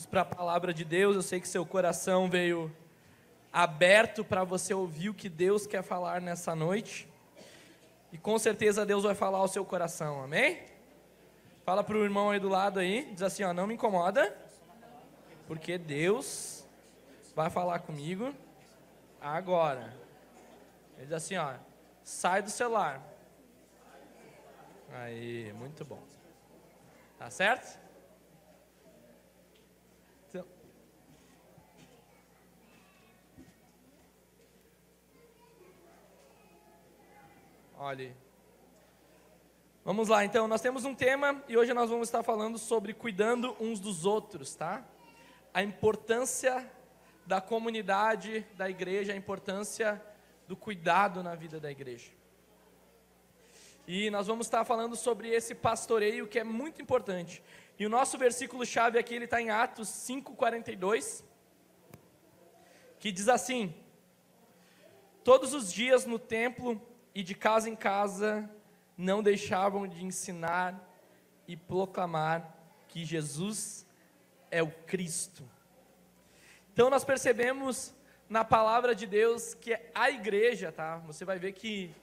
Vamos para a palavra de Deus. Eu sei que seu coração veio aberto para você ouvir o que Deus quer falar nessa noite. E com certeza Deus vai falar ao seu coração, amém? Fala para o irmão aí do lado aí, diz assim, ó, não me incomoda, porque Deus vai falar comigo agora. Ele diz assim, ó, sai do celular. Aí, muito bom. Tá certo? Olhe. Vamos lá, então, nós temos um tema e hoje nós vamos estar falando sobre cuidando uns dos outros, tá? A importância da comunidade, da igreja, a importância do cuidado na vida da igreja. E nós vamos estar falando sobre esse pastoreio que é muito importante. E o nosso versículo chave aqui, ele está em Atos 5:42, que diz assim: Todos os dias no templo e de casa em casa não deixavam de ensinar e proclamar que Jesus é o Cristo. Então nós percebemos na palavra de Deus que a igreja, tá? Você vai ver que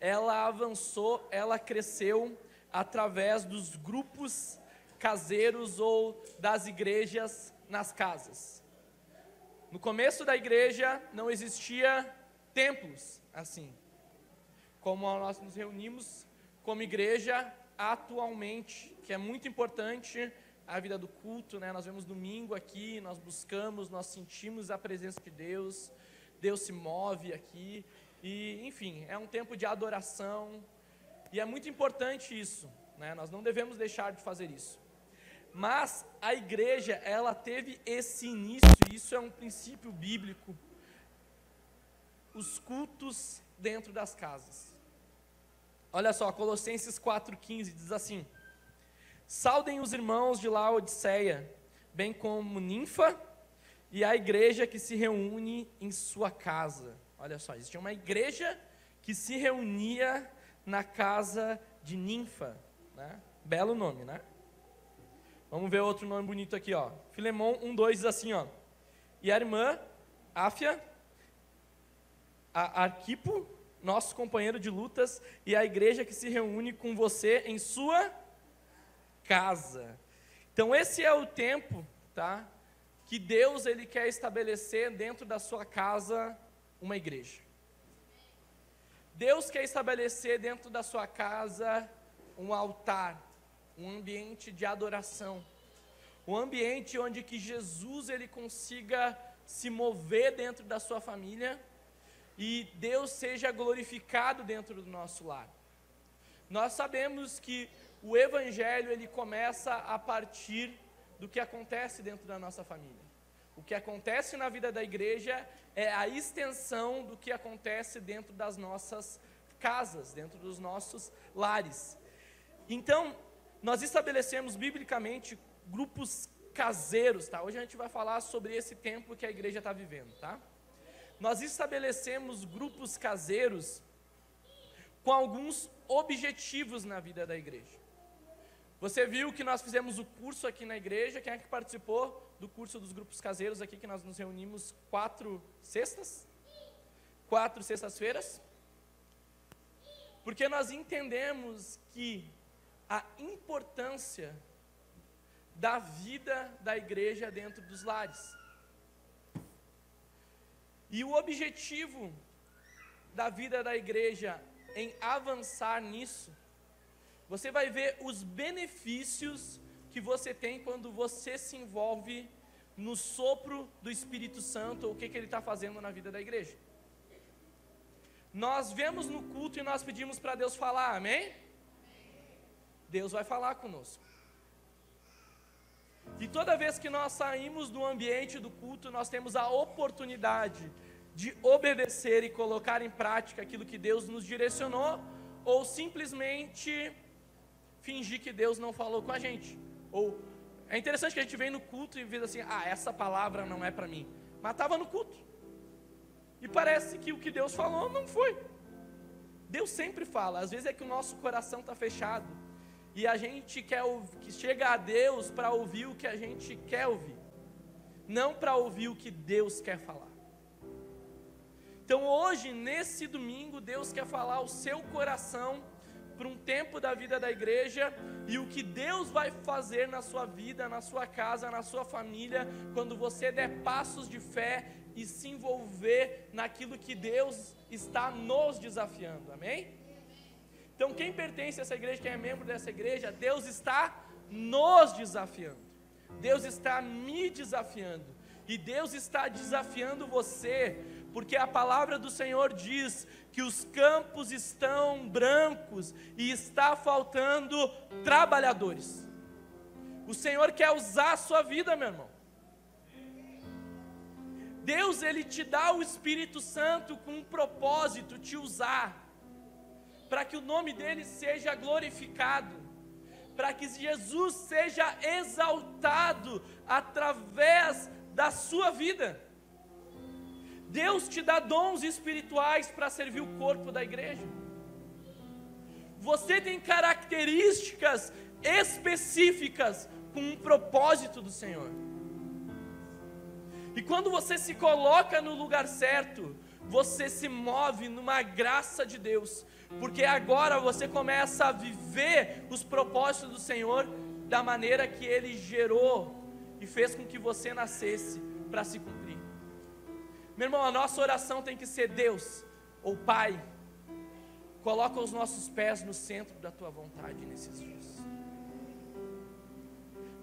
ela avançou, ela cresceu através dos grupos caseiros ou das igrejas nas casas. No começo da igreja não existia templos assim como nós nos reunimos como igreja atualmente, que é muito importante a vida do culto, né? Nós vemos domingo aqui, nós buscamos, nós sentimos a presença de Deus, Deus se move aqui, e enfim, é um tempo de adoração, e é muito importante isso, né? Nós não devemos deixar de fazer isso. Mas a igreja, ela teve esse início, isso é um princípio bíblico, os cultos dentro das casas. Olha só, Colossenses 4,15 diz assim: Saudem os irmãos de Laodiceia, bem como Ninfa e a igreja que se reúne em sua casa. Olha só, existia uma igreja que se reunia na casa de Ninfa. Né? Belo nome, né? Vamos ver outro nome bonito aqui, ó. Filemão 1,2 diz assim, ó. E a irmã Áfia, a Arquipo, nosso companheiro de lutas, e a igreja que se reúne com você em sua casa. Então esse é o tempo, tá? Que Deus ele quer estabelecer dentro da sua casa uma igreja. Deus quer estabelecer dentro da sua casa um altar, um ambiente de adoração, um ambiente onde que Jesus ele consiga se mover dentro da sua família e Deus seja glorificado dentro do nosso lar. Nós sabemos que o evangelho ele começa a partir do que acontece dentro da nossa família. O que acontece na vida da igreja é a extensão do que acontece dentro das nossas casas, dentro dos nossos lares. Então, nós estabelecemos biblicamente grupos caseiros, tá? Hoje a gente vai falar sobre esse tempo que a igreja está vivendo, tá? Nós estabelecemos grupos caseiros com alguns objetivos na vida da igreja. Você viu que nós fizemos o curso aqui na igreja, quem é que participou do curso dos grupos caseiros aqui, que nós nos reunimos quatro sextas? Quatro sextas-feiras? Porque nós entendemos que a importância da vida da igreja dentro dos lares. E o objetivo da vida da igreja em avançar nisso, você vai ver os benefícios que você tem quando você se envolve no sopro do Espírito Santo, o que, que ele está fazendo na vida da igreja. Nós vemos no culto e nós pedimos para Deus falar, amém? Deus vai falar conosco. E toda vez que nós saímos do ambiente do culto, nós temos a oportunidade de obedecer e colocar em prática aquilo que Deus nos direcionou, ou simplesmente fingir que Deus não falou com a gente. Ou é interessante que a gente vem no culto e vê assim: ah, essa palavra não é para mim. Mas estava no culto. E parece que o que Deus falou não foi. Deus sempre fala, às vezes é que o nosso coração está fechado. E a gente quer que chega a Deus para ouvir o que a gente quer ouvir. não para ouvir o que Deus quer falar. Então hoje, nesse domingo, Deus quer falar o seu coração para um tempo da vida da igreja e o que Deus vai fazer na sua vida, na sua casa, na sua família, quando você der passos de fé e se envolver naquilo que Deus está nos desafiando. Amém? Então, quem pertence a essa igreja, quem é membro dessa igreja, Deus está nos desafiando. Deus está me desafiando. E Deus está desafiando você, porque a palavra do Senhor diz que os campos estão brancos e está faltando trabalhadores. O Senhor quer usar a sua vida, meu irmão. Deus ele te dá o Espírito Santo com um propósito, te usar para que o nome dele seja glorificado, para que Jesus seja exaltado através da sua vida. Deus te dá dons espirituais para servir o corpo da igreja. Você tem características específicas com um propósito do Senhor. E quando você se coloca no lugar certo, você se move numa graça de Deus, porque agora você começa a viver os propósitos do Senhor da maneira que Ele gerou e fez com que você nascesse para se cumprir. Meu irmão, a nossa oração tem que ser: Deus, ou Pai, coloca os nossos pés no centro da Tua vontade nesses dias.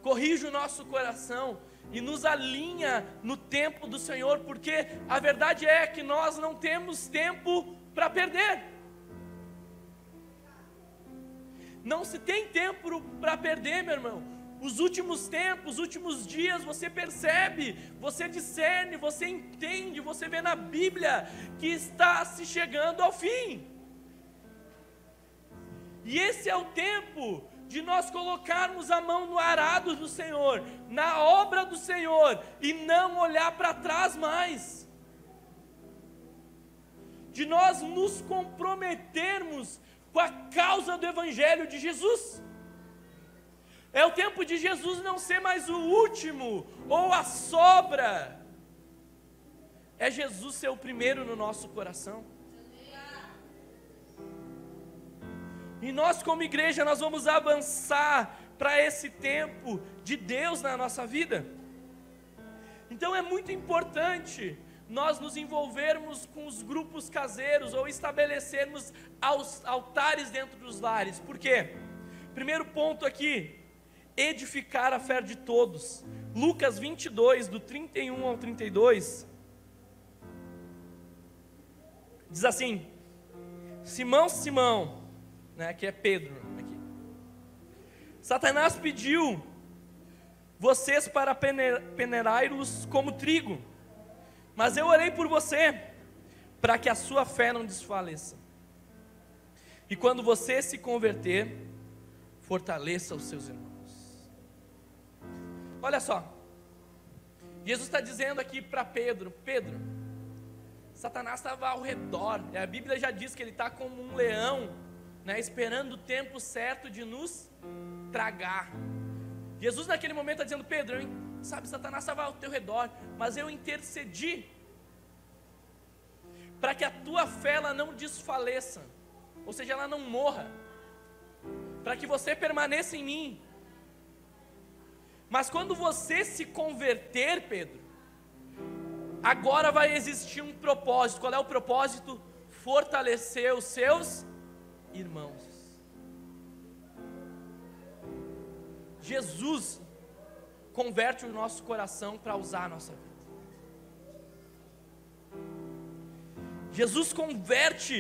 Corrige o nosso coração e nos alinha no tempo do Senhor, porque a verdade é que nós não temos tempo para perder. Não se tem tempo para perder, meu irmão. Os últimos tempos, os últimos dias, você percebe, você discerne, você entende, você vê na Bíblia que está se chegando ao fim. E esse é o tempo de nós colocarmos a mão no arado do Senhor, na obra do Senhor, e não olhar para trás mais. De nós nos comprometermos com a causa do Evangelho de Jesus. É o tempo de Jesus não ser mais o último ou a sobra. É Jesus ser o primeiro no nosso coração. E nós, como igreja, nós vamos avançar para esse tempo de Deus na nossa vida. Então é muito importante nós nos envolvermos com os grupos caseiros ou estabelecermos altares dentro dos lares. Por quê? Primeiro ponto aqui, edificar a fé de todos. Lucas 22, do 31 ao 32, diz assim: Simão, Simão, né, que é Pedro. Aqui. Satanás pediu vocês para peneirá-los como trigo, mas eu orei por você, para que a sua fé não desfaleça. E quando você se converter, fortaleça os seus irmãos. Olha só, Jesus está dizendo aqui para Pedro: Pedro, Satanás estava ao redor, a Bíblia já diz que ele está como um leão né, esperando o tempo certo de nos tragar. Jesus naquele momento está dizendo, Pedro, sabe, Satanás estava ao teu redor, mas eu intercedi para que a tua fé ela não desfaleça, ou seja, ela não morra, para que você permaneça em mim. Mas quando você se converter, Pedro, agora vai existir um propósito. Qual é o propósito? Fortalecer os seus irmãos. Jesus converte o nosso coração para usar a nossa vida. Jesus converte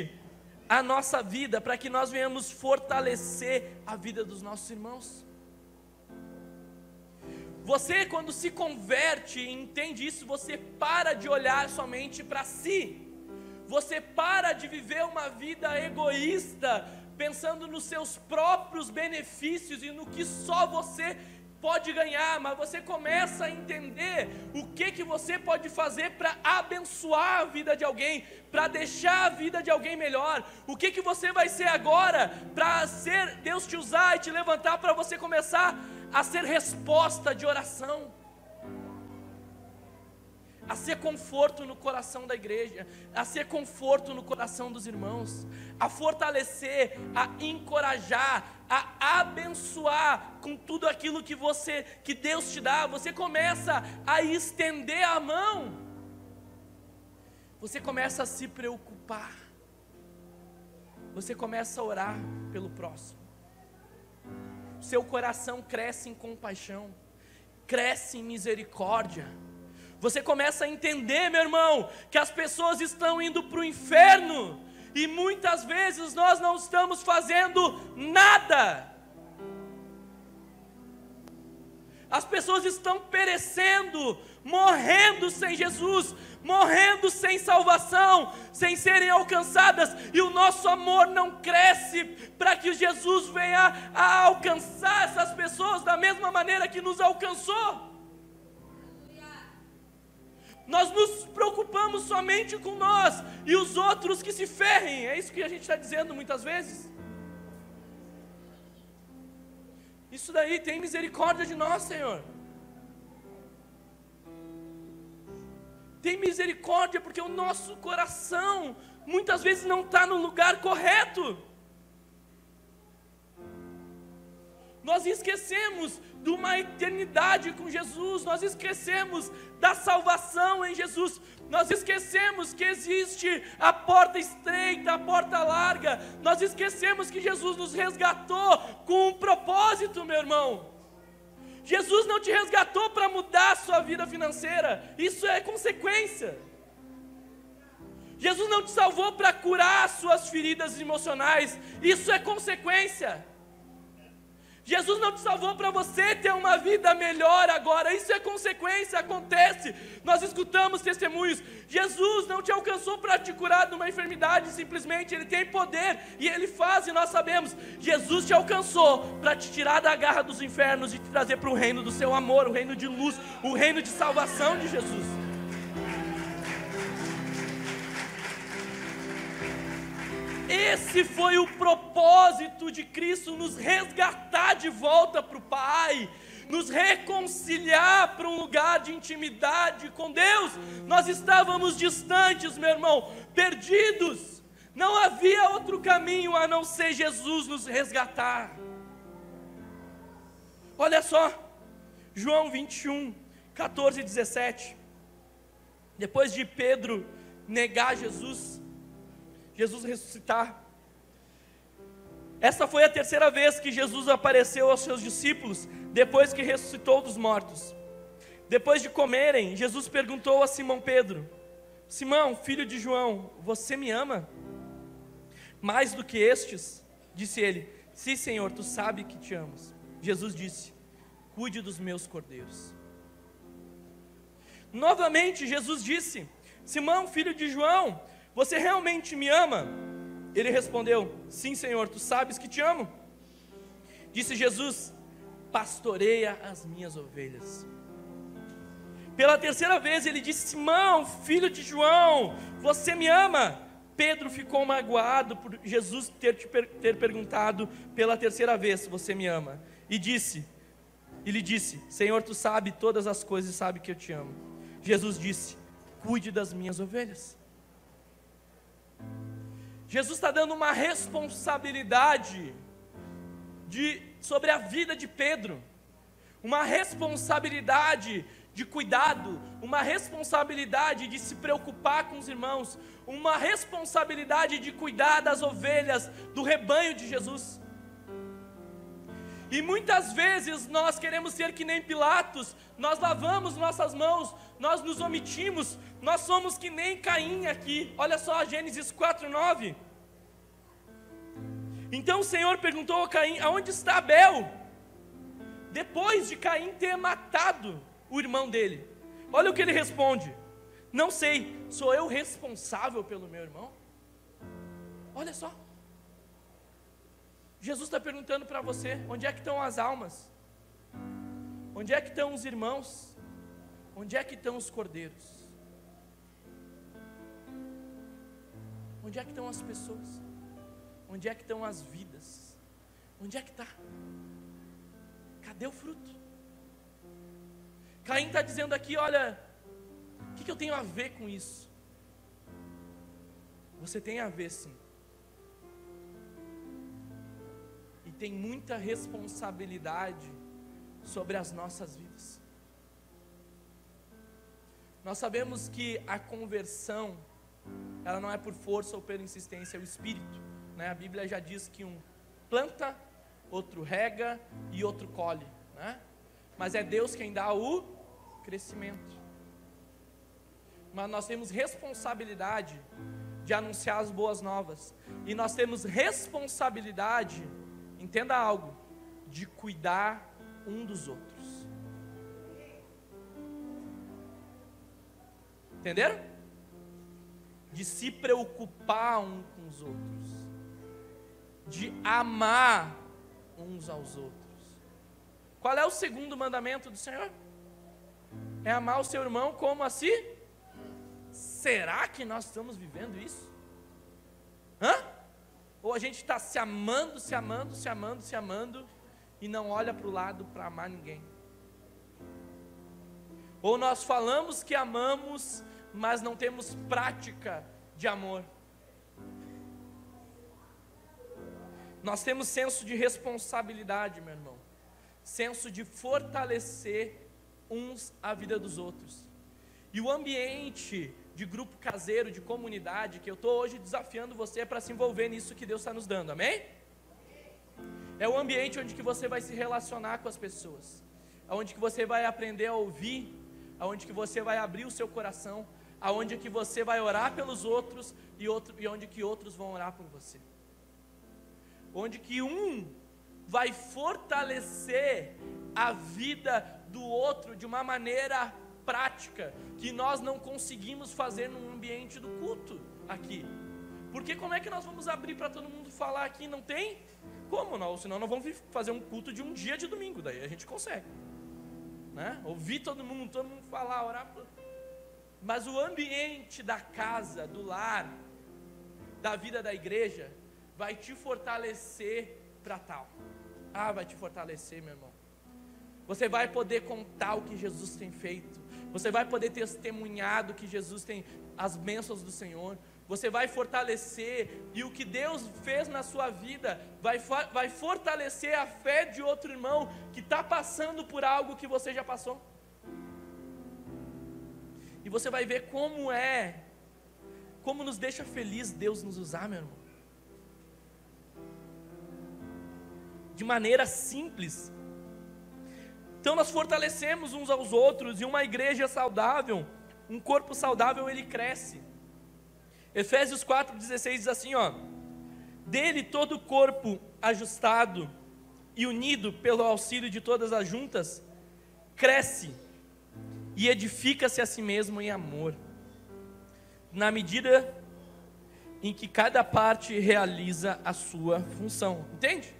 a nossa vida para que nós venhamos fortalecer a vida dos nossos irmãos. Você, quando se converte e entende isso, você para de olhar somente para si. Você para de viver uma vida egoísta, pensando nos seus próprios benefícios e no que só você pode ganhar, mas você começa a entender o que que você pode fazer para abençoar a vida de alguém, para deixar a vida de alguém melhor. O que que você vai ser agora para ser Deus te usar e te levantar para você começar a ser resposta de oração. a ser conforto no coração da igreja, a ser conforto no coração dos irmãos, a fortalecer, a encorajar, a abençoar com tudo aquilo que você, que Deus te dá. Você começa a estender a mão. Você começa a se preocupar. Você começa a orar pelo próximo. Seu coração cresce em compaixão, cresce em misericórdia você começa a entender, meu irmão, que as pessoas estão indo para o inferno e muitas vezes nós não estamos fazendo nada. As pessoas estão perecendo, morrendo sem Jesus, morrendo sem salvação, sem serem alcançadas, e o nosso amor não cresce para que Jesus venha a alcançar essas pessoas da mesma maneira que nos alcançou. Nós nos preocupamos somente com nós e os outros que se ferrem. É isso que a gente está dizendo muitas vezes. Isso daí tem misericórdia de nós, Senhor. Tem misericórdia porque o nosso coração muitas vezes não está no lugar correto. Nós esquecemos de uma eternidade com Jesus, nós esquecemos da salvação em Jesus, nós esquecemos que existe a porta estreita, a porta larga, nós esquecemos que Jesus nos resgatou com um propósito, meu irmão. Jesus não te resgatou para mudar a sua vida financeira, isso é consequência. Jesus não te salvou para curar as suas feridas emocionais, isso é consequência. Jesus não te salvou para você ter uma vida melhor agora, isso é consequência, acontece. Nós escutamos testemunhos. Jesus não te alcançou para te curar de uma enfermidade, simplesmente, Ele tem poder e Ele faz, e nós sabemos. Jesus te alcançou para te tirar da garra dos infernos e te trazer para o reino do seu amor, o reino de luz, o reino de salvação de Jesus. Esse foi o propósito de Cristo, nos resgatar de volta para o Pai, nos reconciliar para um lugar de intimidade com Deus. Nós estávamos distantes, meu irmão, perdidos. Não havia outro caminho a não ser Jesus nos resgatar. Olha só, João 21, 14 e 17. Depois de Pedro negar Jesus, Jesus ressuscitar. Essa foi a terceira vez que Jesus apareceu aos seus discípulos, depois que ressuscitou dos mortos. Depois de comerem, Jesus perguntou a Simão Pedro: Simão, filho de João, você me ama? Mais do que estes? Disse ele: Sim, Senhor, tu sabe que te amo. Jesus disse: Cuide dos meus cordeiros. Novamente, Jesus disse: Simão, filho de João, você realmente me ama? Ele respondeu: Sim, Senhor, tu sabes que te amo. Disse Jesus: Pastoreia as minhas ovelhas. Pela terceira vez ele disse: Simão, filho de João, você me ama? Pedro ficou magoado por Jesus ter, te per ter perguntado pela terceira vez: Você me ama? E disse: E lhe disse: Senhor, tu sabe todas as coisas e sabe que eu te amo. Jesus disse: Cuide das minhas ovelhas. Jesus está dando uma responsabilidade de, sobre a vida de Pedro, uma responsabilidade de cuidado, uma responsabilidade de se preocupar com os irmãos, uma responsabilidade de cuidar das ovelhas do rebanho de Jesus. E muitas vezes nós queremos ser que nem Pilatos, nós lavamos nossas mãos, nós nos omitimos, nós somos que nem Caim aqui. Olha só Gênesis 4:9. Então o Senhor perguntou a Caim: "Aonde está Abel?" Depois de Caim ter matado o irmão dele. Olha o que ele responde: "Não sei, sou eu responsável pelo meu irmão?" Olha só. Jesus está perguntando para você: onde é que estão as almas? Onde é que estão os irmãos? Onde é que estão os cordeiros? Onde é que estão as pessoas? Onde é que estão as vidas? Onde é que está? Cadê o fruto? Caim está dizendo aqui: olha, o que que, eu tenho a ver com isso? Você tem a ver sim. Tem muita responsabilidade sobre as nossas vidas. Nós sabemos que a conversão, ela não é por força ou pela insistência, é o Espírito. Né? A Bíblia já diz que um planta, outro rega e outro colhe. Né? Mas é Deus quem dá o crescimento. Mas nós temos responsabilidade de anunciar as boas novas. E nós temos responsabilidade, entenda algo, de cuidar um dos outros. Entenderam? De se preocupar um com os outros. De amar uns aos outros. Qual é o segundo mandamento do Senhor? É amar o seu irmão como a si? Será que nós estamos vivendo isso? Hã? Ou a gente está se amando, se amando, se amando, se amando e não olha para o lado para amar ninguém? Ou nós falamos que amamos, mas não temos prática de amor. Nós temos senso de responsabilidade, meu irmão, senso de fortalecer uns a vida dos outros. E o ambiente de grupo caseiro, de comunidade, que eu estou hoje desafiando você para se envolver nisso que Deus está nos dando, amém? É o ambiente onde que você vai se relacionar com as pessoas, onde que você vai aprender a ouvir, onde que você vai abrir o seu coração, aonde que você vai orar pelos outros e, outro, e onde que outros vão orar por você. Onde que um vai fortalecer a vida do outro de uma maneira prática que nós não conseguimos fazer num ambiente do culto aqui. Porque como é que nós vamos abrir para todo mundo falar aqui? Não tem? Como não? Senão nós vamos fazer um culto de um dia de domingo, daí a gente consegue. Né? Ouvir todo mundo, todo mundo falar, orar. Mas o ambiente da casa, do lar, da vida da igreja, vai te fortalecer para tal. Ah, vai te fortalecer, meu irmão. Você vai poder contar o que Jesus tem feito. Você vai poder testemunhar que Jesus tem, as bênçãos do Senhor. Você vai fortalecer, e o que Deus fez na sua vida vai, vai fortalecer a fé de outro irmão que está passando por algo que você já passou. E você vai ver como é, como nos deixa feliz Deus nos usar, meu irmão. De maneira simples. Então nós fortalecemos uns aos outros e uma igreja saudável, um corpo saudável, ele cresce. Efésios 4,16 diz assim: ó, dele todo o corpo ajustado e unido pelo auxílio de todas as juntas, cresce e edifica-se a si mesmo em amor, na medida em que cada parte realiza a sua função. Entende?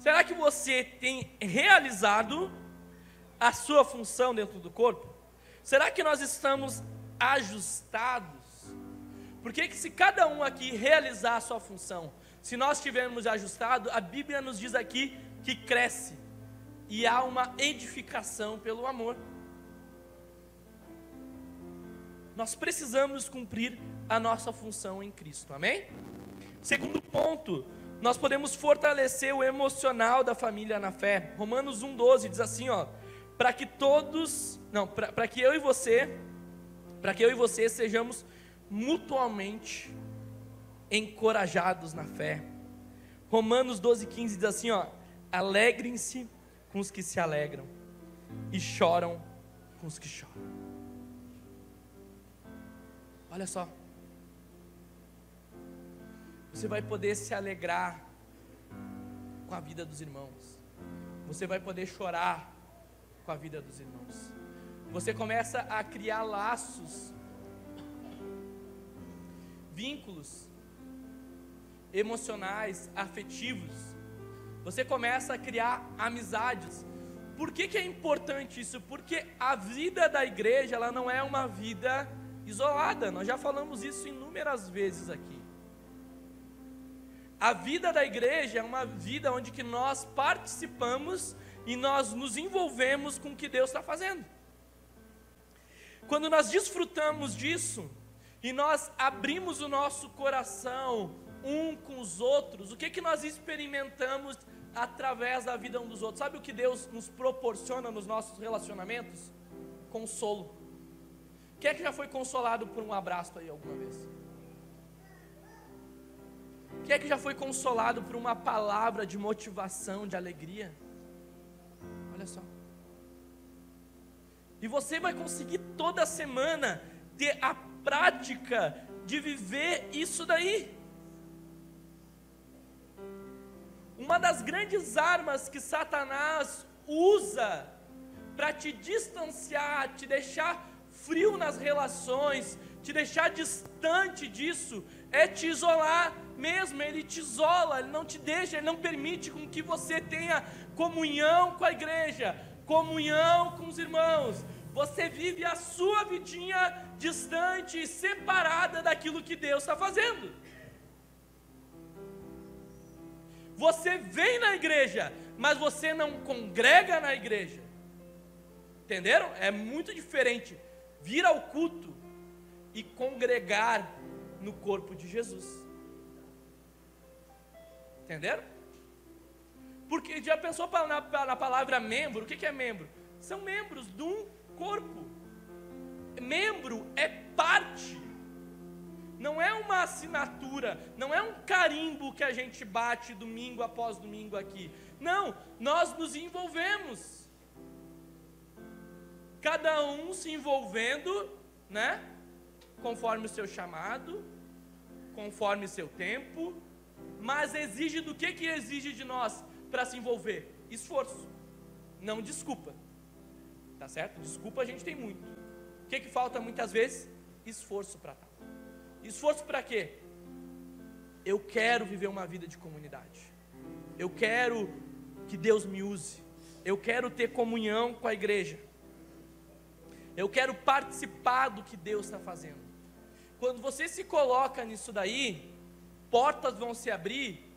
Será que você tem realizado a sua função dentro do corpo? Será que nós estamos ajustados? Porque que se cada um aqui realizar a sua função, se nós estivermos ajustados, a Bíblia nos diz aqui que cresce e há uma edificação pelo amor. Nós precisamos cumprir a nossa função em Cristo, amém? Segundo ponto, nós podemos fortalecer o emocional da família na fé. Romanos 1,12 diz assim: ó, para que todos, não, para que eu e você, para que eu e você sejamos mutuamente encorajados na fé. Romanos 12,15 diz assim: ó, alegrem-se com os que se alegram, e choram com os que choram. Olha só. Você vai poder se alegrar com a vida dos irmãos. Você vai poder chorar com a vida dos irmãos. Você começa a criar laços, vínculos emocionais, afetivos. Você começa a criar amizades. Por que, que é importante isso? Porque a vida da igreja ela não é uma vida isolada. Nós já falamos isso inúmeras vezes aqui. A vida da igreja é uma vida onde que nós participamos e nós nos envolvemos com o que Deus está fazendo. Quando nós desfrutamos disso e nós abrimos o nosso coração um com os outros, o que que nós experimentamos através da vida um dos outros? Sabe o que Deus nos proporciona nos nossos relacionamentos? Consolo. Quem é que já foi consolado por um abraço aí alguma vez? Quem é que já foi consolado por uma palavra de motivação, de alegria? Olha só. E você vai conseguir toda semana ter a prática de viver isso daí. Uma das grandes armas que Satanás usa para te distanciar, te deixar frio nas relações, te deixar distante disso, é te isolar mesmo, ele te isola, ele não te deixa, ele não permite com que você tenha comunhão com a igreja, comunhão com os irmãos. Você vive a sua vidinha distante e separada daquilo que Deus está fazendo. Você vem na igreja, mas você não congrega na igreja. Entenderam? É muito diferente vir ao culto e congregar no corpo de Jesus. Entenderam? Porque já pensou na, na palavra membro? O que, que é membro? São membros de um corpo. Membro é parte, não é uma assinatura, não é um carimbo que a gente bate domingo após domingo aqui. Não, nós nos envolvemos. Cada um se envolvendo, né? Conforme o seu chamado, conforme o seu tempo, mas exige do que que exige de nós para se envolver? Esforço. Não desculpa. Tá certo? Desculpa a gente tem muito. O que que falta muitas vezes? Esforço para tal. Esforço para quê? Eu quero viver uma vida de comunidade. Eu quero que Deus me use. Eu quero ter comunhão com a igreja. Eu quero participar do que Deus está fazendo. Quando você se coloca nisso daí, portas vão se abrir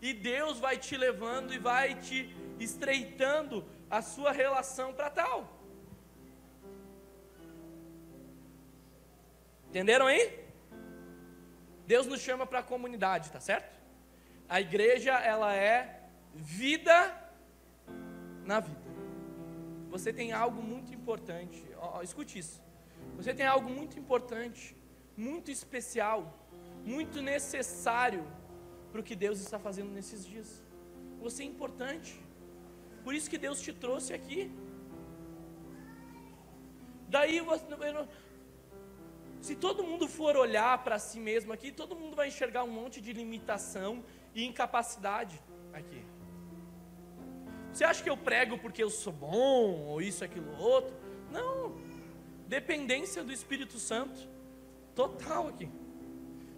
e Deus vai te levando e vai te estreitando a sua relação para tal. Entenderam aí? Deus nos chama para a comunidade, tá certo? A igreja, ela é vida na vida. Você tem algo muito importante, ó, ó, escute isso. Você tem algo muito importante, muito especial, muito necessário para o que Deus está fazendo nesses dias. Você é importante. Por isso que Deus te trouxe aqui. Daí você, se todo mundo for olhar para si mesmo aqui, todo mundo vai enxergar um monte de limitação e incapacidade aqui. Você acha que eu prego porque eu sou bom, ou isso, aquilo, outro? Não. Dependência do Espírito Santo. Total aqui.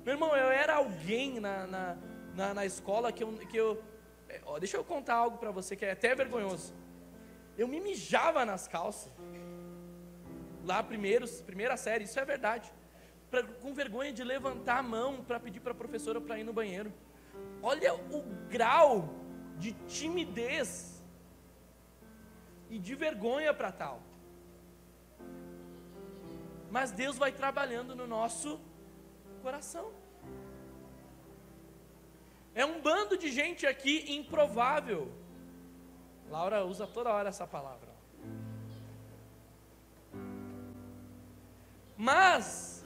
Meu irmão, eu era alguém na, na, na, na escola que eu. Que eu ó, deixa eu contar algo para você que é até vergonhoso. Eu me mijava nas calças. Lá, primeiros, primeira série, isso é verdade pra, com vergonha de levantar a mão para pedir para a professora para ir no banheiro. Olha o grau de timidez e de vergonha para tal. Mas Deus vai trabalhando no nosso coração. É um bando de gente aqui improvável. Laura usa toda hora essa palavra. Mas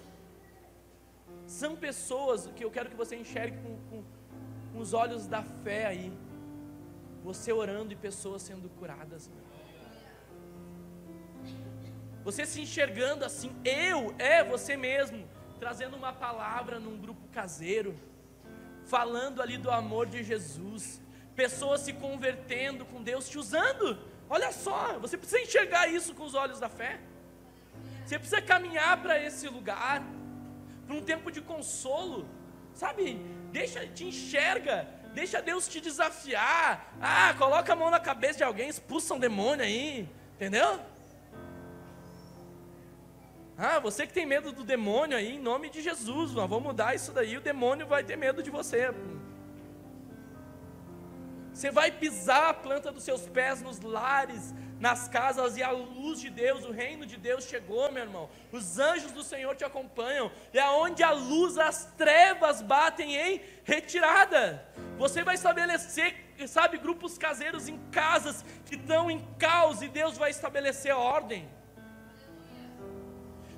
são pessoas que eu quero que você enxergue com, com, com os olhos da fé aí. Você orando e pessoas sendo curadas. Você se enxergando assim, eu, é você mesmo, trazendo uma palavra num grupo caseiro, falando ali do amor de Jesus, pessoas se convertendo com Deus, te usando. Olha só, você precisa enxergar isso com os olhos da fé. Você precisa caminhar para esse lugar para um tempo de consolo, sabe? Deixa, te enxerga, deixa Deus te desafiar. Ah, coloca a mão na cabeça de alguém, expulsa um demônio aí, entendeu? Ah, você que tem medo do demônio aí, em nome de Jesus, nós vamos mudar isso daí, o demônio vai ter medo de você. Você vai pisar a planta dos seus pés nos lares, nas casas e a luz de Deus, o reino de Deus chegou, meu irmão. Os anjos do Senhor te acompanham. E aonde a luz, as trevas batem em retirada. Você vai estabelecer, sabe, grupos caseiros em casas que estão em caos e Deus vai estabelecer ordem.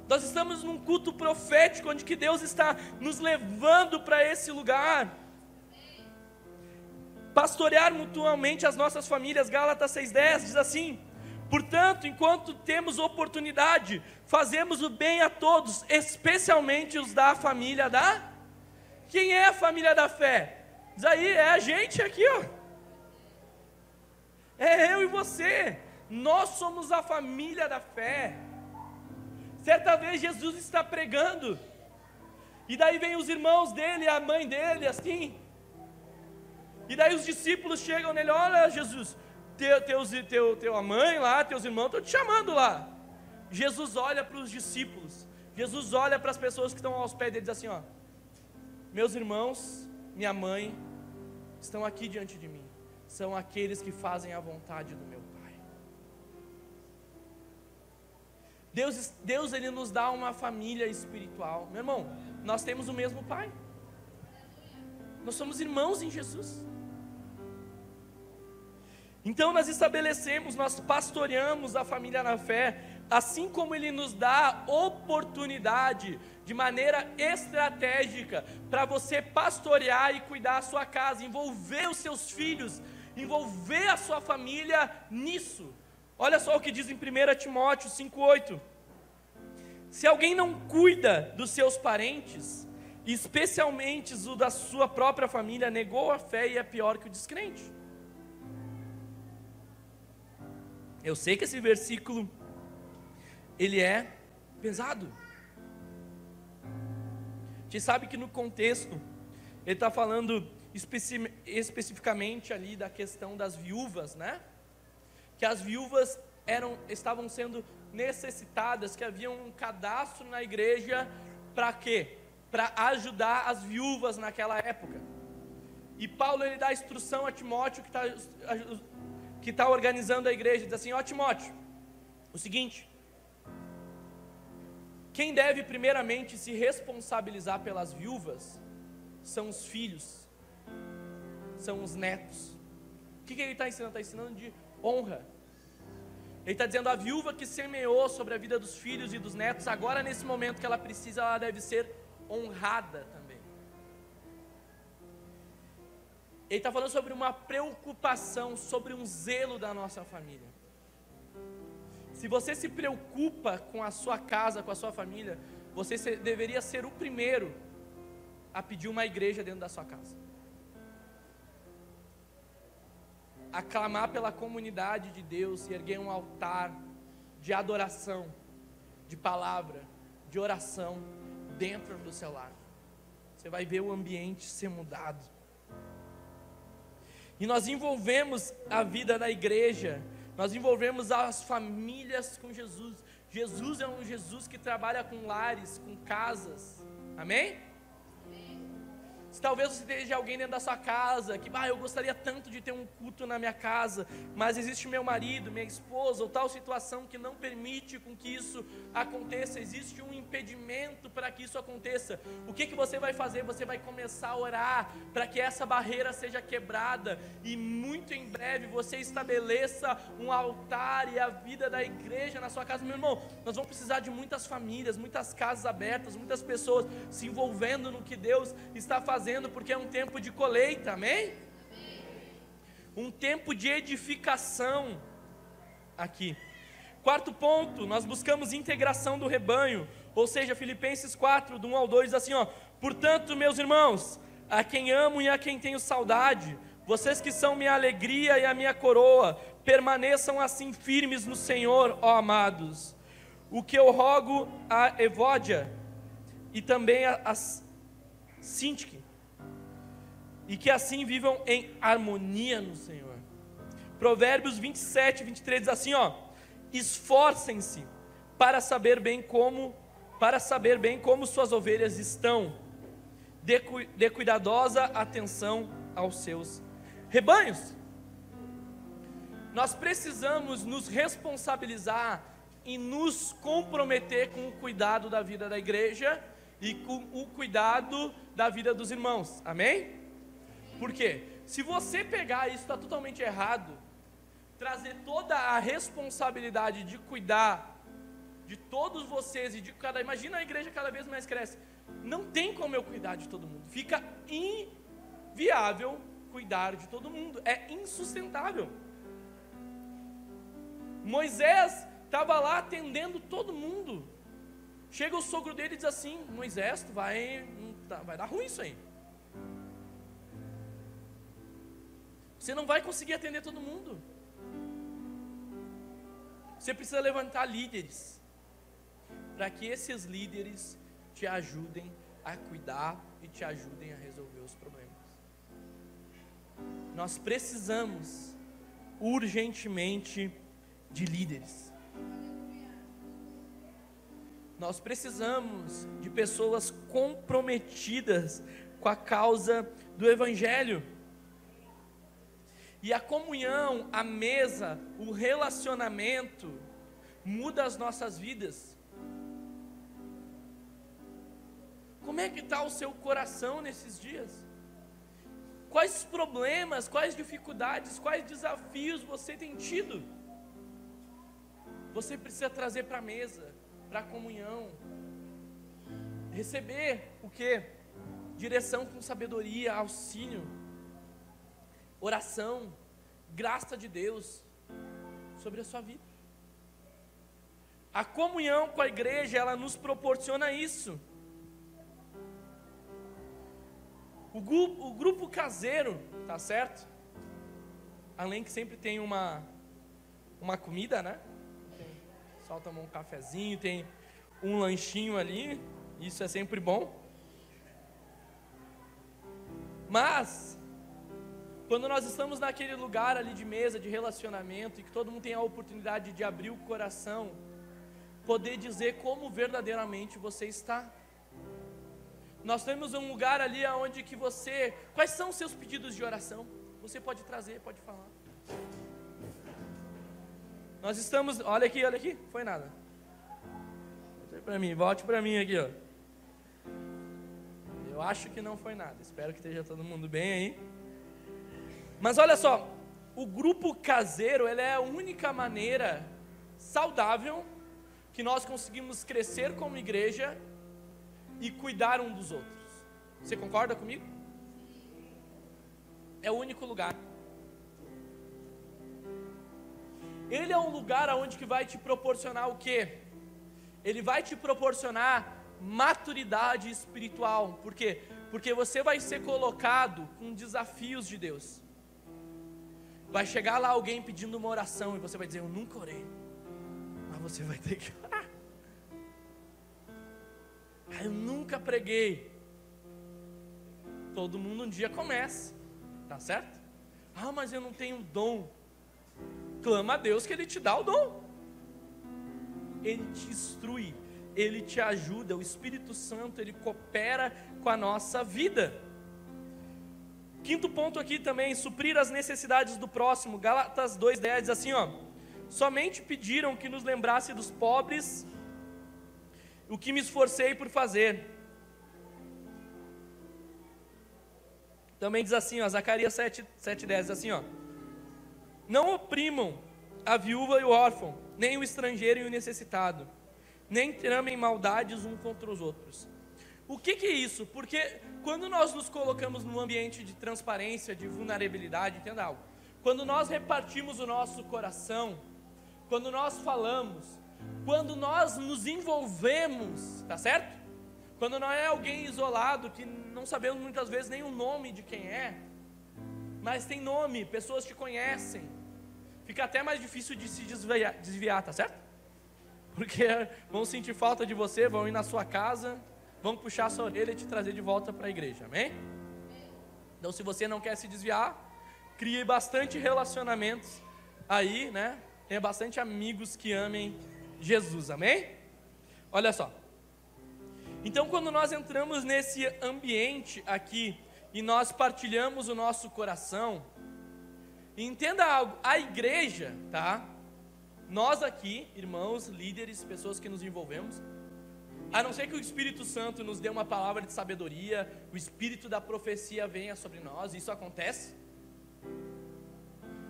Nós estamos num culto profético onde que Deus está nos levando para esse lugar. Pastorear mutuamente as nossas famílias, Gálatas 6:10 diz assim: Portanto, enquanto temos oportunidade, fazemos o bem a todos, especialmente os da família da. Quem é a família da fé? Diz aí, é a gente aqui, ó. É eu e você. Nós somos a família da fé. Certa vez Jesus está pregando, e daí vem os irmãos dele, a mãe dele, assim. E daí os discípulos chegam nele: Olha, Jesus, teu, teus, teu, teu, mãe lá, teus irmãos estão te chamando lá. Jesus olha para os discípulos, Jesus olha para as pessoas que estão aos pés dele e diz assim: ó, meus irmãos, minha mãe, estão aqui diante de mim, são aqueles que fazem a vontade do meu Deus, Deus ele nos dá uma família espiritual, meu irmão, nós temos o mesmo Pai, nós somos irmãos em Jesus. Então nós estabelecemos, nós pastoreamos a família na fé, assim como Ele nos dá oportunidade, de maneira estratégica, para você pastorear e cuidar a sua casa, envolver os seus filhos, envolver a sua família nisso. Olha só o que diz em 1 Timóteo 5,8: Se alguém não cuida dos seus parentes, especialmente o da sua própria família, negou a fé e é pior que o descrente. Eu sei que esse versículo ele é pesado. A gente sabe que no contexto ele está falando especi especificamente ali da questão das viúvas, né? Que as viúvas eram, estavam sendo necessitadas, que havia um cadastro na igreja para quê? Para ajudar as viúvas naquela época. E Paulo ele dá instrução a Timóteo que está que está organizando a igreja, diz assim: Ó Timóteo, o seguinte, quem deve primeiramente se responsabilizar pelas viúvas são os filhos, são os netos. O que, que ele está ensinando? Está ensinando de honra. Ele está dizendo a viúva que semeou sobre a vida dos filhos e dos netos, agora nesse momento que ela precisa, ela deve ser honrada também. Ele está falando sobre uma preocupação, sobre um zelo da nossa família. Se você se preocupa com a sua casa, com a sua família, você deveria ser o primeiro a pedir uma igreja dentro da sua casa. A clamar pela comunidade de Deus e erguer um altar de adoração, de palavra, de oração dentro do seu lar. Você vai ver o ambiente ser mudado. E nós envolvemos a vida da igreja, nós envolvemos as famílias com Jesus. Jesus é um Jesus que trabalha com lares, com casas. Amém? Se talvez você esteja alguém dentro da sua casa, que ah, eu gostaria tanto de ter um culto na minha casa, mas existe meu marido, minha esposa, ou tal situação que não permite com que isso aconteça, existe um impedimento para que isso aconteça. O que, que você vai fazer? Você vai começar a orar para que essa barreira seja quebrada e muito em breve você estabeleça um altar e a vida da igreja na sua casa. Meu irmão, nós vamos precisar de muitas famílias, muitas casas abertas, muitas pessoas se envolvendo no que Deus está fazendo fazendo, porque é um tempo de colheita, amém? Um tempo de edificação aqui. Quarto ponto, nós buscamos integração do rebanho, ou seja, Filipenses 4, do 1 ao 2, assim, ó. Portanto, meus irmãos, a quem amo e a quem tenho saudade, vocês que são minha alegria e a minha coroa, permaneçam assim firmes no Senhor, ó amados. O que eu rogo a Evódia e também a, a e que assim vivam em harmonia no Senhor. Provérbios 27, 23 diz assim, ó: Esforcem-se para saber bem como para saber bem como suas ovelhas estão. Dê, dê cuidadosa atenção aos seus rebanhos. nós precisamos nos responsabilizar e nos comprometer com o cuidado da vida da igreja e com o cuidado da vida dos irmãos. Amém? Por quê? Se você pegar isso está totalmente errado, trazer toda a responsabilidade de cuidar de todos vocês e de cada, imagina a igreja cada vez mais cresce. Não tem como eu cuidar de todo mundo. Fica inviável cuidar de todo mundo. É insustentável. Moisés estava lá atendendo todo mundo. Chega o sogro dele e diz assim: Moisés, tu vai, tá, vai dar ruim isso aí. Você não vai conseguir atender todo mundo. Você precisa levantar líderes para que esses líderes te ajudem a cuidar e te ajudem a resolver os problemas. Nós precisamos urgentemente de líderes. Nós precisamos de pessoas comprometidas com a causa do Evangelho. E a comunhão, a mesa, o relacionamento muda as nossas vidas. Como é que está o seu coração nesses dias? Quais problemas, quais dificuldades, quais desafios você tem tido? Você precisa trazer para a mesa, para a comunhão. Receber o que? Direção com sabedoria, auxílio, oração, graça de Deus sobre a sua vida. A comunhão com a igreja, ela nos proporciona isso. O grupo, o grupo caseiro, tá certo? Além que sempre tem uma, uma comida, né? Só tomar um cafezinho, tem um lanchinho ali, isso é sempre bom. Mas, quando nós estamos naquele lugar ali de mesa, de relacionamento, e que todo mundo tem a oportunidade de abrir o coração, poder dizer como verdadeiramente você está. Nós temos um lugar ali onde que você, quais são os seus pedidos de oração? Você pode trazer, pode falar. Nós estamos, olha aqui, olha aqui, foi nada. Volte para mim, volte para mim aqui, ó. Eu acho que não foi nada. Espero que esteja todo mundo bem aí. Mas olha só, o grupo caseiro, ele é a única maneira saudável que nós conseguimos crescer como igreja e cuidar um dos outros. Você concorda comigo? É o único lugar. Ele é um lugar aonde que vai te proporcionar o quê? Ele vai te proporcionar maturidade espiritual. Por quê? Porque você vai ser colocado com desafios de Deus. Vai chegar lá alguém pedindo uma oração e você vai dizer: Eu nunca orei. Mas você vai ter que orar. Ah, eu nunca preguei. Todo mundo um dia começa, tá certo? Ah, mas eu não tenho dom. Clama a Deus que Ele te dá o dom. Ele te instrui, Ele te ajuda. O Espírito Santo Ele coopera com a nossa vida. Quinto ponto aqui também, suprir as necessidades do próximo. Gálatas 2:10 diz assim, ó: Somente pediram que nos lembrasse dos pobres o que me esforcei por fazer. Também diz assim, ó, Zacarias 7, 7 10, diz assim, ó. Não oprimam a viúva e o órfão, nem o estrangeiro e o necessitado, nem tramem maldades uns contra os outros. O que, que é isso? Porque quando nós nos colocamos num ambiente de transparência, de vulnerabilidade, entenda algo. Quando nós repartimos o nosso coração, quando nós falamos, quando nós nos envolvemos, tá certo? Quando não é alguém isolado que não sabemos muitas vezes nem o nome de quem é, mas tem nome, pessoas te conhecem, fica até mais difícil de se desviar, desviar tá certo? Porque vão sentir falta de você, vão ir na sua casa, vão puxar a sua orelha e te trazer de volta para a igreja, amém? Então, se você não quer se desviar, crie bastante relacionamentos aí, né? Tenha bastante amigos que amem Jesus, amém? Olha só. Então, quando nós entramos nesse ambiente aqui e nós partilhamos o nosso coração, Entenda algo, a igreja, tá? Nós aqui, irmãos, líderes, pessoas que nos envolvemos, a não ser que o Espírito Santo nos dê uma palavra de sabedoria, o espírito da profecia venha sobre nós, isso acontece,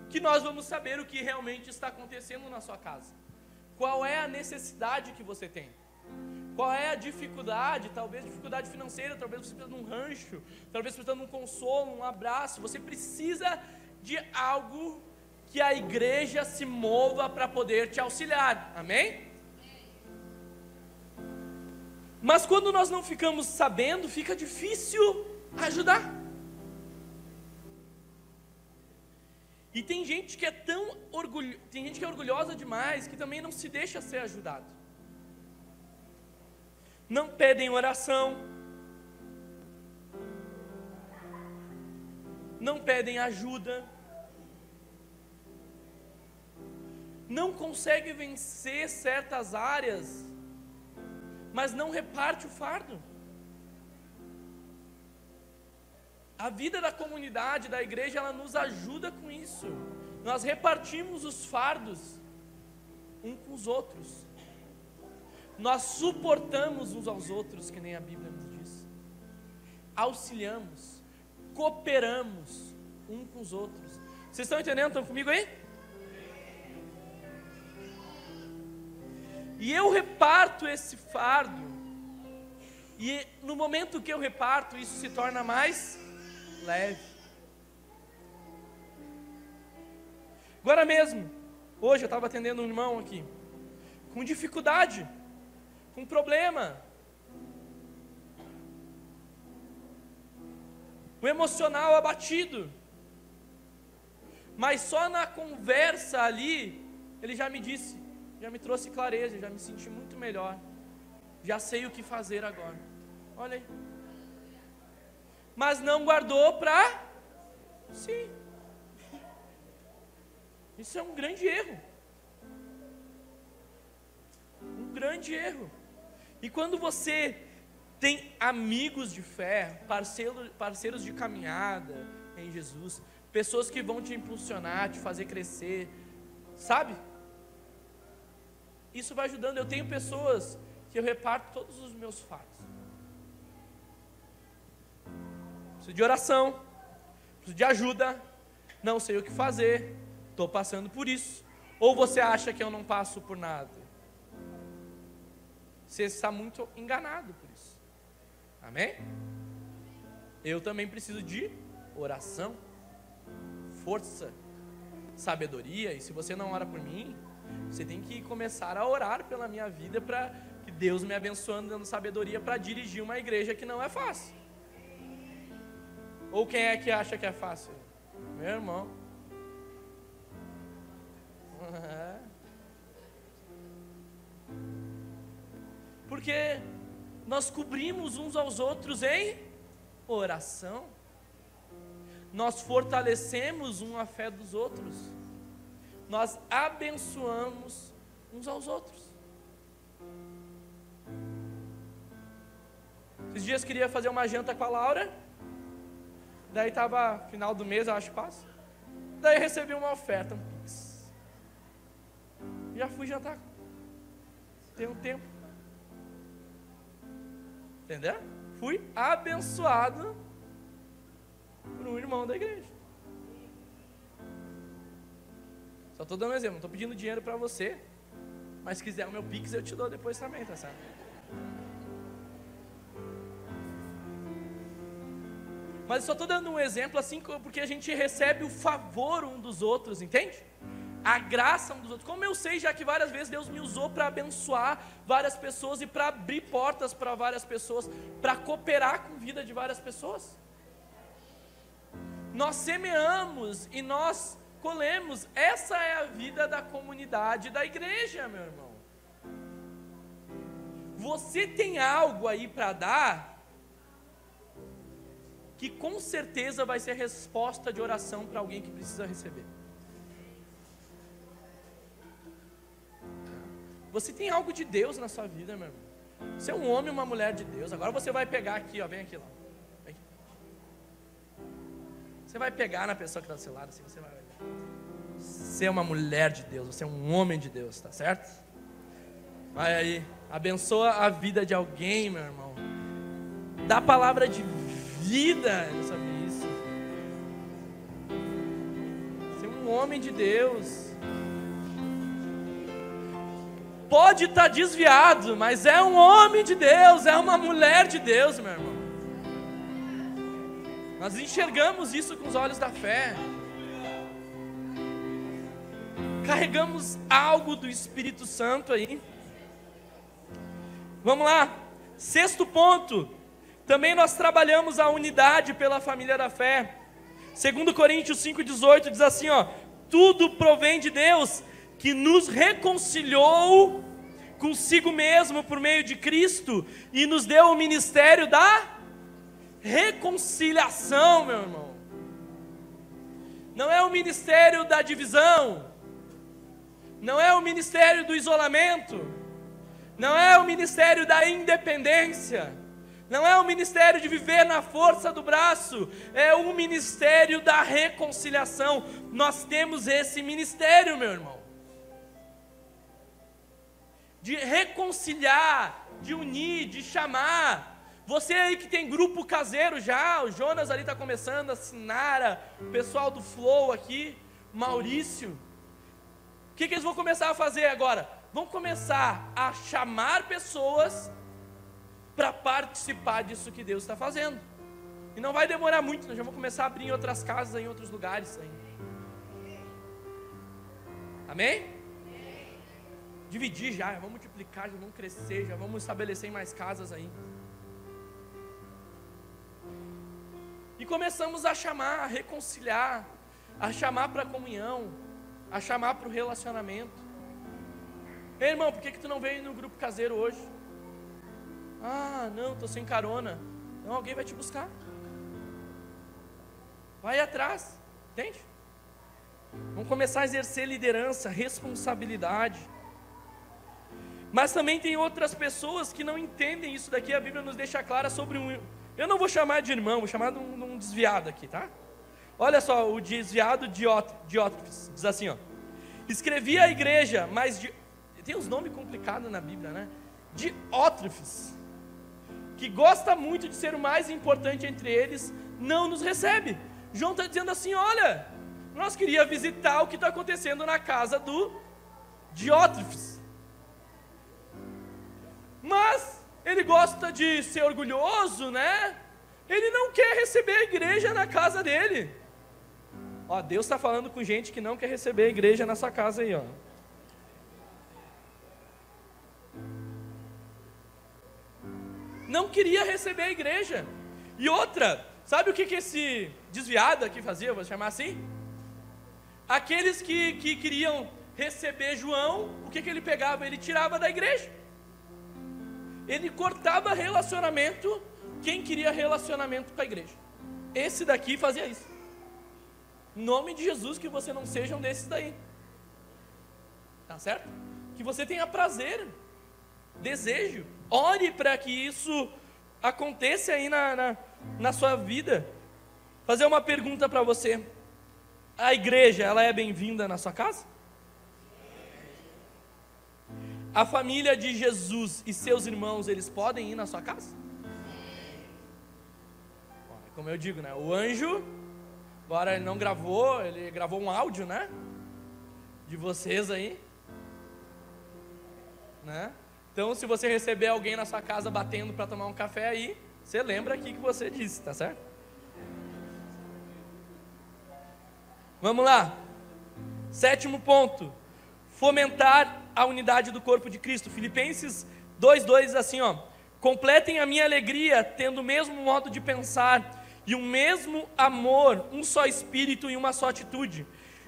que nós vamos saber o que realmente está acontecendo na sua casa. Qual é a necessidade que você tem? Qual é a dificuldade? Talvez dificuldade financeira, talvez você precisa de um rancho, talvez precisa de um consolo, um abraço. Você precisa de algo que a igreja se mova para poder te auxiliar. Amém? Mas quando nós não ficamos sabendo, fica difícil ajudar. E tem gente que é tão orgulho, tem gente que é orgulhosa demais que também não se deixa ser ajudado. Não pedem oração. Não pedem ajuda. Não consegue vencer certas áreas, mas não reparte o fardo. A vida da comunidade, da igreja, ela nos ajuda com isso. Nós repartimos os fardos um com os outros. Nós suportamos uns aos outros, que nem a Bíblia nos diz. Auxiliamos, cooperamos um com os outros. Vocês estão entendendo? Estão comigo aí? E eu reparto esse fardo. E no momento que eu reparto, isso se torna mais leve. Agora mesmo, hoje eu estava atendendo um irmão aqui, com dificuldade, com problema. O emocional abatido. Mas só na conversa ali, ele já me disse, já me trouxe clareza, já me senti muito melhor. Já sei o que fazer agora. Olha aí mas não guardou para si. Isso é um grande erro. Um grande erro. E quando você tem amigos de fé, parceiros, parceiros de caminhada em Jesus, pessoas que vão te impulsionar, te fazer crescer, sabe? Isso vai ajudando. Eu tenho pessoas que eu reparto todos os meus fatos. preciso de oração, preciso de ajuda, não sei o que fazer, estou passando por isso. Ou você acha que eu não passo por nada? Você está muito enganado por isso. Amém? Eu também preciso de oração, força, sabedoria. E se você não ora por mim, você tem que começar a orar pela minha vida para que Deus me abençoando, dando sabedoria para dirigir uma igreja que não é fácil. Ou quem é que acha que é fácil? Meu irmão. Porque nós cobrimos uns aos outros em oração. Nós fortalecemos um a fé dos outros. Nós abençoamos uns aos outros. Esses dias queria fazer uma janta com a Laura. Daí estava final do mês, eu acho que passa. Daí recebi uma oferta, um pix. Já fui jantar. Tem um tempo. Entendeu? Fui abençoado por um irmão da igreja. Estou dando um exemplo, não estou pedindo dinheiro para você. Mas se quiser o meu pix, eu te dou depois também, tá certo? Mas eu só estou dando um exemplo assim, porque a gente recebe o favor um dos outros, entende? A graça um dos outros. Como eu sei, já que várias vezes Deus me usou para abençoar várias pessoas e para abrir portas para várias pessoas, para cooperar com a vida de várias pessoas. Nós semeamos e nós colhemos. Essa é a vida da comunidade da igreja, meu irmão. Você tem algo aí para dar? que com certeza vai ser resposta de oração para alguém que precisa receber. Você tem algo de Deus na sua vida, meu irmão. Você é um homem uma mulher de Deus. Agora você vai pegar aqui, ó, vem aqui lá. Você vai pegar na pessoa que está do seu lado, assim, você vai olhar. Você é uma mulher de Deus, você é um homem de Deus, tá certo? Vai aí, abençoa a vida de alguém, meu irmão. Dá palavra de vida nessa isso. Você é um homem de Deus. Pode estar tá desviado, mas é um homem de Deus, é uma mulher de Deus, meu irmão. Nós enxergamos isso com os olhos da fé. Carregamos algo do Espírito Santo aí. Vamos lá. Sexto ponto. Também nós trabalhamos a unidade pela família da fé. Segundo Coríntios 5:18 diz assim, ó: Tudo provém de Deus, que nos reconciliou consigo mesmo por meio de Cristo e nos deu o ministério da reconciliação, meu irmão. Não é o ministério da divisão, não é o ministério do isolamento, não é o ministério da independência, não é o ministério de viver na força do braço, é o ministério da reconciliação. Nós temos esse ministério, meu irmão, de reconciliar, de unir, de chamar. Você aí que tem grupo caseiro já, o Jonas ali está começando, a Sinara, o pessoal do Flow aqui, Maurício. O que, que eles vão começar a fazer agora? Vão começar a chamar pessoas para participar disso que Deus está fazendo. E não vai demorar muito, nós já vamos começar a abrir em outras casas, em outros lugares ainda. Amém? Dividir já, vamos multiplicar, já vamos crescer, já vamos estabelecer em mais casas aí. E começamos a chamar, a reconciliar, a chamar para a comunhão, a chamar para o relacionamento. Ei, irmão, por que, que tu não veio no grupo caseiro hoje? Ah, não, estou sem carona. Não, alguém vai te buscar. Vai atrás, entende? Vamos começar a exercer liderança, responsabilidade. Mas também tem outras pessoas que não entendem isso daqui. A Bíblia nos deixa clara sobre um, eu não vou chamar de irmão, vou chamar de um, um desviado aqui, tá? Olha só, o desviado Diótrefes, diz assim, ó. Escrevi a igreja, mas de, tem uns nomes complicados na Bíblia, né? Diótrefes, que gosta muito de ser o mais importante entre eles, não nos recebe. João está dizendo assim: olha, nós queríamos visitar o que está acontecendo na casa do Diótrefes. Mas ele gosta de ser orgulhoso, né? Ele não quer receber a igreja na casa dele. Ó, Deus está falando com gente que não quer receber a igreja nessa casa aí, ó. Não queria receber a igreja. E outra, sabe o que, que esse desviado aqui fazia, vou chamar assim? Aqueles que, que queriam receber João, o que, que ele pegava? Ele tirava da igreja. Ele cortava relacionamento quem queria relacionamento com a igreja. Esse daqui fazia isso. Nome de Jesus, que você não seja um desses daí. Tá certo? Que você tenha prazer, desejo. Ore para que isso aconteça aí na, na, na sua vida. Fazer uma pergunta para você. A igreja, ela é bem-vinda na sua casa? A família de Jesus e seus irmãos, eles podem ir na sua casa? Como eu digo, né? O anjo, agora ele não gravou, ele gravou um áudio, né? De vocês aí. Né? Então, se você receber alguém na sua casa batendo para tomar um café aí, você lembra aqui que você disse, tá certo? Vamos lá. Sétimo ponto: fomentar a unidade do corpo de Cristo. Filipenses 2:2 diz assim, ó: Completem a minha alegria, tendo o mesmo modo de pensar e o mesmo amor, um só espírito e uma só atitude.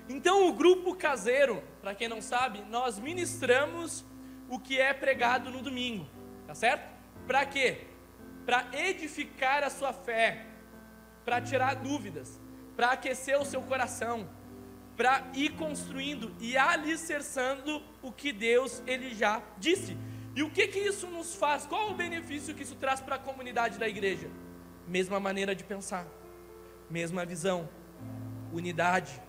Então, o grupo caseiro, para quem não sabe, nós ministramos o que é pregado no domingo, tá certo? Para quê? Para edificar a sua fé, para tirar dúvidas, para aquecer o seu coração, para ir construindo e alicerçando o que Deus ele já disse. E o que que isso nos faz? Qual o benefício que isso traz para a comunidade da igreja? Mesma maneira de pensar, mesma visão, unidade.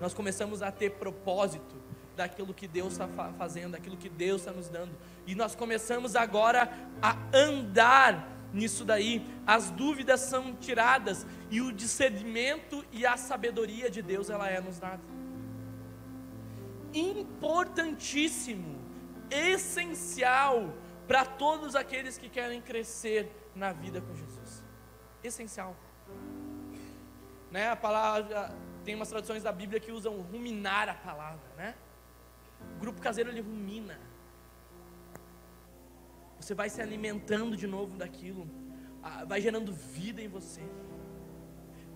Nós começamos a ter propósito daquilo que Deus está fazendo, daquilo que Deus está nos dando. E nós começamos agora a andar nisso daí. As dúvidas são tiradas e o discernimento e a sabedoria de Deus ela é nos dada. Importantíssimo, essencial para todos aqueles que querem crescer na vida com Jesus. Essencial. Né? A palavra tem umas traduções da Bíblia que usam ruminar a palavra, né? O grupo caseiro ele rumina. Você vai se alimentando de novo daquilo, vai gerando vida em você.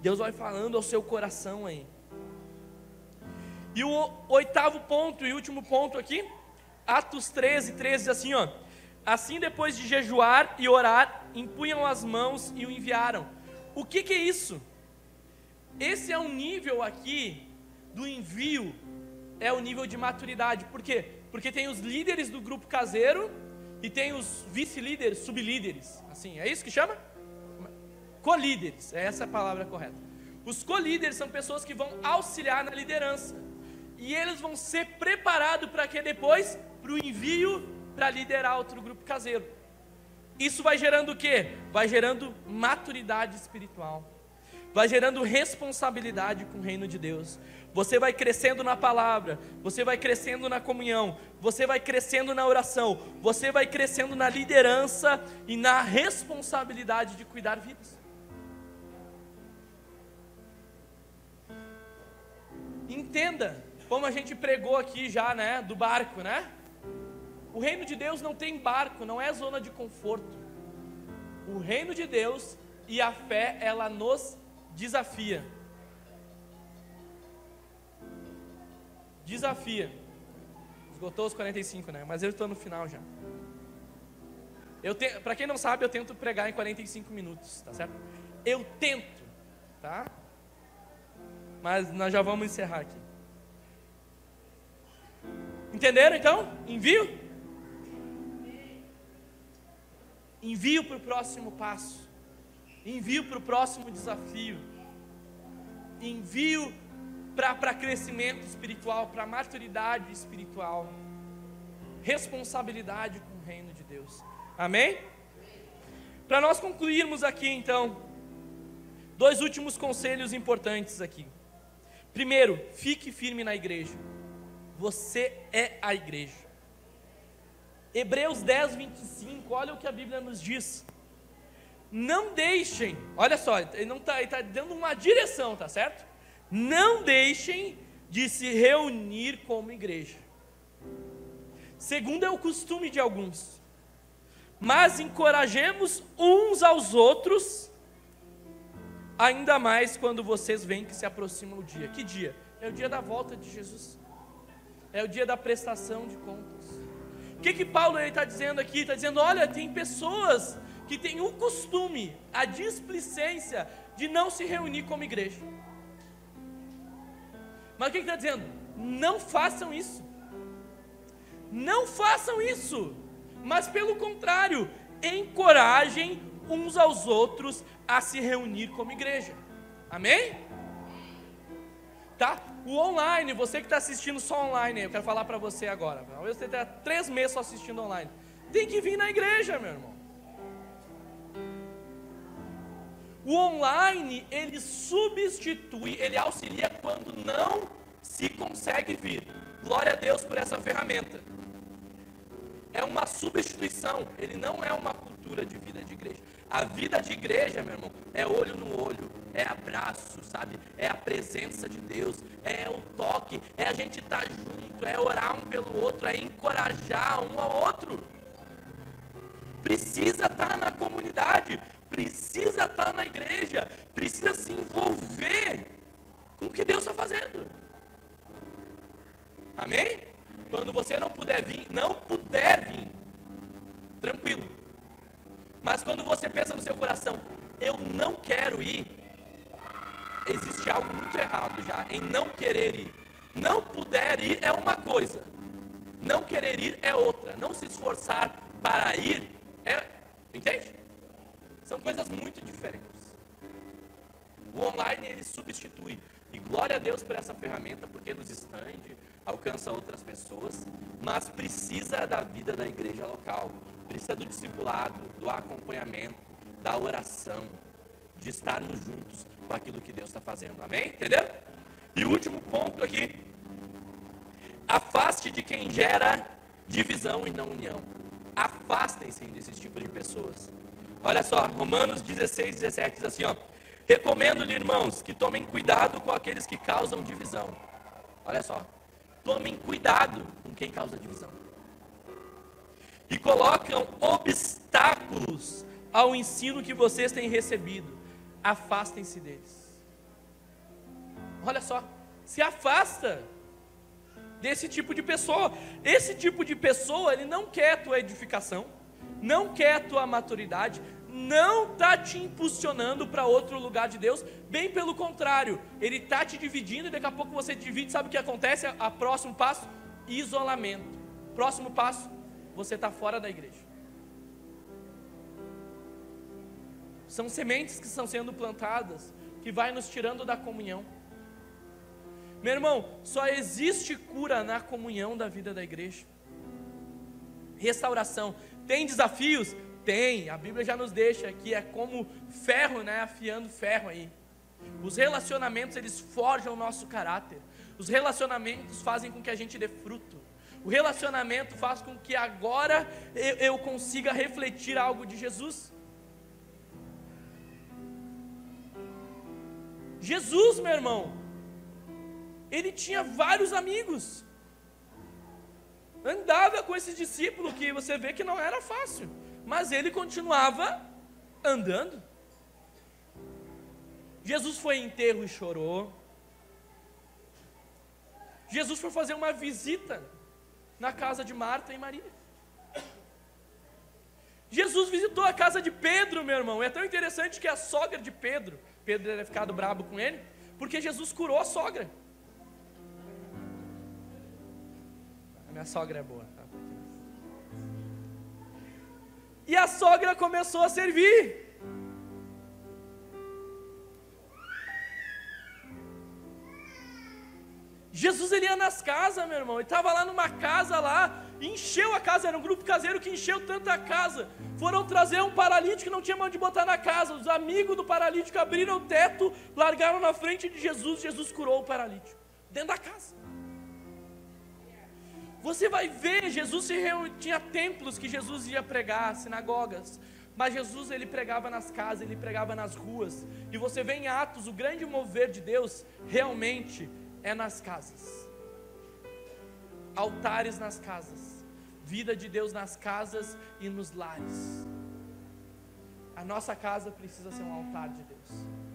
Deus vai falando ao seu coração aí. E o oitavo ponto e último ponto aqui, Atos 13, 13 diz assim, ó. Assim depois de jejuar e orar, impunham as mãos e o enviaram. O que, que é isso? Esse é o nível aqui do envio, é o nível de maturidade. Por quê? Porque tem os líderes do grupo caseiro e tem os vice-líderes, sublíderes. Assim, é isso que chama? Co-líderes, é essa a palavra correta. Os co-líderes são pessoas que vão auxiliar na liderança. E eles vão ser preparados para que depois? Para o envio para liderar outro grupo caseiro. Isso vai gerando o quê? Vai gerando maturidade espiritual vai gerando responsabilidade com o reino de Deus. Você vai crescendo na palavra, você vai crescendo na comunhão, você vai crescendo na oração, você vai crescendo na liderança e na responsabilidade de cuidar vidas. Entenda, como a gente pregou aqui já, né, do barco, né? O reino de Deus não tem barco, não é zona de conforto. O reino de Deus e a fé, ela nos desafia. Desafia. Esgotou os 45, né? Mas eu estou no final já. Eu te... Para quem não sabe, eu tento pregar em 45 minutos, tá certo? Eu tento, tá? Mas nós já vamos encerrar aqui. Entenderam então? Envio? Envio para o próximo passo envio para o próximo desafio, envio para crescimento espiritual, para maturidade espiritual, responsabilidade com o reino de Deus. Amém? Para nós concluirmos aqui então, dois últimos conselhos importantes aqui. Primeiro, fique firme na igreja. Você é a igreja. Hebreus 10, 25, olha o que a Bíblia nos diz. Não deixem, olha só, ele está tá dando uma direção, tá certo? Não deixem de se reunir como igreja. Segundo é o costume de alguns, mas encorajemos uns aos outros, ainda mais quando vocês veem que se aproxima o dia. Que dia? É o dia da volta de Jesus, é o dia da prestação de contas. O que que Paulo está dizendo aqui? Está dizendo, olha, tem pessoas que tem o costume, a displicência de não se reunir como igreja. Mas o que está dizendo? Não façam isso. Não façam isso. Mas pelo contrário, encorajem uns aos outros a se reunir como igreja. Amém? Tá? O online, você que está assistindo só online, eu quero falar para você agora. Talvez você tenha três meses só assistindo online. Tem que vir na igreja, meu irmão. O online, ele substitui, ele auxilia quando não se consegue vir. Glória a Deus por essa ferramenta. É uma substituição, ele não é uma cultura de vida de igreja. A vida de igreja, meu irmão, é olho no olho, é abraço, sabe? É a presença de Deus, é o toque, é a gente estar tá junto, é orar um pelo outro, é encorajar um ao outro. Precisa estar tá na comunidade, precisa estar na igreja, precisa se envolver com o que Deus está fazendo. Amém? Quando você não puder vir, não puder vir, tranquilo. Mas quando você pensa no seu coração, eu não quero ir, existe algo muito errado já em não querer ir. Não puder ir é uma coisa, não querer ir é outra. Não se esforçar para ir é. Entende? São coisas muito diferentes. O online ele substitui. E glória a Deus por essa ferramenta, porque nos expande, alcança outras pessoas, mas precisa da vida da igreja local, precisa do discipulado, do acompanhamento, da oração, de estarmos juntos com aquilo que Deus está fazendo. Amém? Entendeu? E o último ponto aqui. Afaste de quem gera divisão e não união. Afastem-se desses tipos de pessoas. Olha só, Romanos 16, 17 diz assim, ó. Recomendo-lhe, irmãos, que tomem cuidado com aqueles que causam divisão. Olha só. Tomem cuidado com quem causa divisão. E colocam obstáculos ao ensino que vocês têm recebido. Afastem-se deles. Olha só, se afasta desse tipo de pessoa. Esse tipo de pessoa, ele não quer tua edificação, não quer a tua maturidade, não está te impulsionando para outro lugar de Deus, bem pelo contrário, ele está te dividindo e daqui a pouco você divide, sabe o que acontece? A próximo passo, isolamento. Próximo passo, você está fora da igreja. São sementes que estão sendo plantadas, que vai nos tirando da comunhão. Meu irmão, só existe cura na comunhão da vida da igreja. Restauração. Tem desafios? Tem. A Bíblia já nos deixa que é como ferro, né, afiando ferro aí. Os relacionamentos, eles forjam o nosso caráter. Os relacionamentos fazem com que a gente dê fruto. O relacionamento faz com que agora eu, eu consiga refletir algo de Jesus. Jesus, meu irmão, ele tinha vários amigos. Andava com esses discípulos que você vê que não era fácil, mas ele continuava andando. Jesus foi em enterro e chorou. Jesus foi fazer uma visita na casa de Marta e Maria. Jesus visitou a casa de Pedro, meu irmão. É tão interessante que a sogra de Pedro, Pedro teria ficado brabo com ele, porque Jesus curou a sogra. Minha sogra é boa. E a sogra começou a servir. Jesus ele ia nas casas, meu irmão. Ele estava lá numa casa lá, encheu a casa. Era um grupo caseiro que encheu tanta casa. Foram trazer um paralítico que não tinha onde botar na casa. Os amigos do paralítico abriram o teto, largaram na frente de Jesus. Jesus curou o paralítico dentro da casa. Você vai ver, Jesus se tinha templos que Jesus ia pregar, sinagogas, mas Jesus ele pregava nas casas, ele pregava nas ruas. E você vê em Atos, o grande mover de Deus realmente é nas casas. Altares nas casas, vida de Deus nas casas e nos lares. A nossa casa precisa ser um altar de Deus.